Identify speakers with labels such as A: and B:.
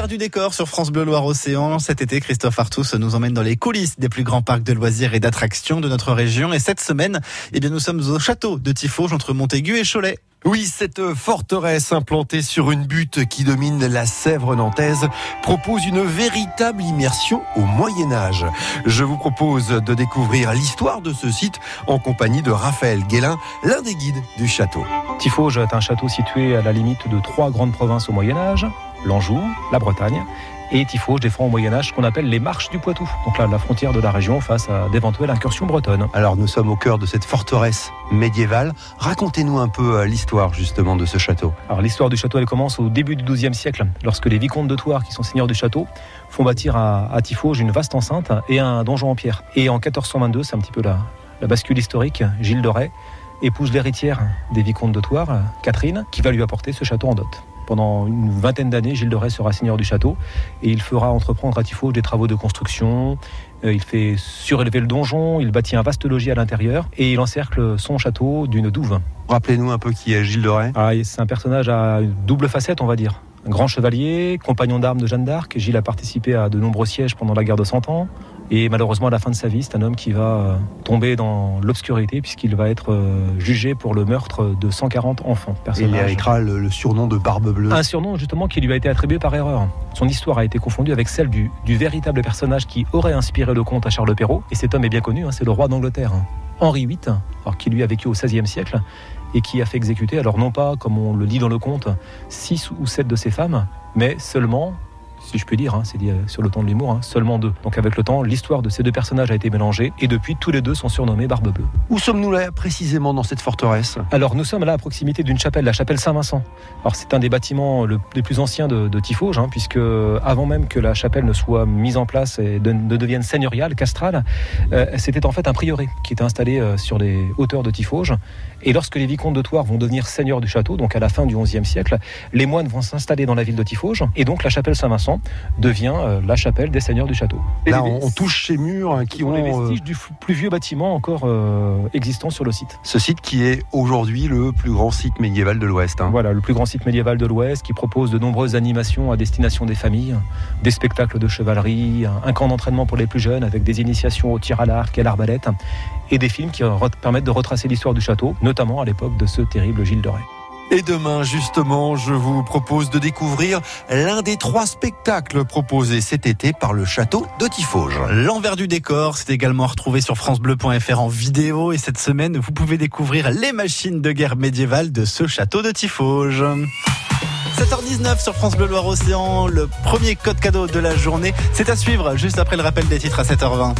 A: L'envers du décor sur France Bleu Loire Océan. Cet été, Christophe Artus nous emmène dans les coulisses des plus grands parcs de loisirs et d'attractions de notre région. Et cette semaine, eh bien, nous sommes au château de Tifauge entre Montaigu et Cholet.
B: Oui, cette forteresse implantée sur une butte qui domine la Sèvre nantaise propose une véritable immersion au Moyen Âge. Je vous propose de découvrir l'histoire de ce site en compagnie de Raphaël Guélin, l'un des guides du château.
C: Tifauge est un château situé à la limite de trois grandes provinces au Moyen Âge, l'Anjou, la Bretagne et Tifauge défend au Moyen Âge ce qu'on appelle les marches du Poitou. Donc là, la frontière de la région face à d'éventuelles incursions bretonnes.
B: Alors nous sommes au cœur de cette forteresse médiévale. Racontez-nous un peu euh, l'histoire justement de ce château.
C: Alors l'histoire du château, elle commence au début du XIIe siècle, lorsque les vicomtes de Thouars, qui sont seigneurs du château, font bâtir à, à Tifauge une vaste enceinte et un donjon en pierre. Et en 1422, c'est un petit peu la, la bascule historique, Gilles de Rais épouse l'héritière des vicomtes de Thouars, Catherine, qui va lui apporter ce château en dot. Pendant une vingtaine d'années, Gilles de Rais sera seigneur du château et il fera entreprendre à Tifauge des travaux de construction. Euh, il fait surélever le donjon, il bâtit un vaste logis à l'intérieur et il encercle son château d'une douve.
B: Rappelez-nous un peu qui est Gilles de Rais.
C: Ah, c'est un personnage à une double facette, on va dire. Un grand chevalier, compagnon d'armes de Jeanne d'Arc. Gilles a participé à de nombreux sièges pendant la guerre de Cent Ans. Et malheureusement, à la fin de sa vie, c'est un homme qui va euh, tomber dans l'obscurité puisqu'il va être euh, jugé pour le meurtre de 140 enfants.
B: Et il héritera le, le, surnom de Barbe Bleue.
C: Un surnom justement qui lui a été attribué par erreur. Son histoire a été confondue avec celle du, du véritable personnage qui aurait inspiré le conte à Charles Perrault. Et cet homme est bien connu, hein, c'est le roi d'Angleterre, hein. Henri VIII, alors qui lui a vécu au XVIe siècle et qui a fait exécuter, alors non pas, comme on le dit dans le conte, six ou sept de ses femmes, mais seulement si je puis dire, hein, c'est dit sur le ton de l'humour, hein, seulement deux. Donc avec le temps, l'histoire de ces deux personnages a été mélangée et depuis, tous les deux sont surnommés Barbe Bleue.
B: Où sommes-nous là précisément dans cette forteresse?
C: Alors nous sommes là à proximité d'une chapelle, la chapelle Saint-Vincent. Alors c'est un des bâtiments le, les plus anciens de, de Tifauge, hein, puisque avant même que la chapelle ne soit mise en place et de, ne devienne seigneuriale, castrale, euh, c'était en fait un prieuré qui était installé euh, sur les hauteurs de Tifauge. Et lorsque les vicomtes de Thouars vont devenir seigneurs du château, donc à la fin du XIe siècle, les moines vont s'installer dans la ville de Tifauge et donc la chapelle Saint-Vincent devient euh, la chapelle des seigneurs du château.
B: Et Là, on, on, touche ces murs hein, qui ont
C: les vestiges euh... du plus vieux bâtiment encore euh, existant sur le site.
B: Ce site qui est aujourd'hui le plus grand site médiéval de l'Ouest. Hein.
C: Voilà, le plus grand site médiéval de l'Ouest qui propose de nombreuses animations à destination des familles, des spectacles de chevalerie, un camp d'entraînement pour les plus jeunes avec des initiations au tir à l'arc et à l'arbalète et des films qui permettent de retracer l'histoire du château, notamment à l'époque de ce terrible Gilles de Rais.
B: Et demain, justement, je vous propose de découvrir l'un des trois spectacles proposés cet été par le château de Tifauge.
A: L'envers du décor, c'est également retrouvé sur francebleu.fr en vidéo. Et cette semaine, vous pouvez découvrir les machines de guerre médiévales de ce château de Tifauge. 7h19 sur France Bleu Loire Océan, le premier code cadeau de la journée. C'est à suivre juste après le rappel des titres à 7h20.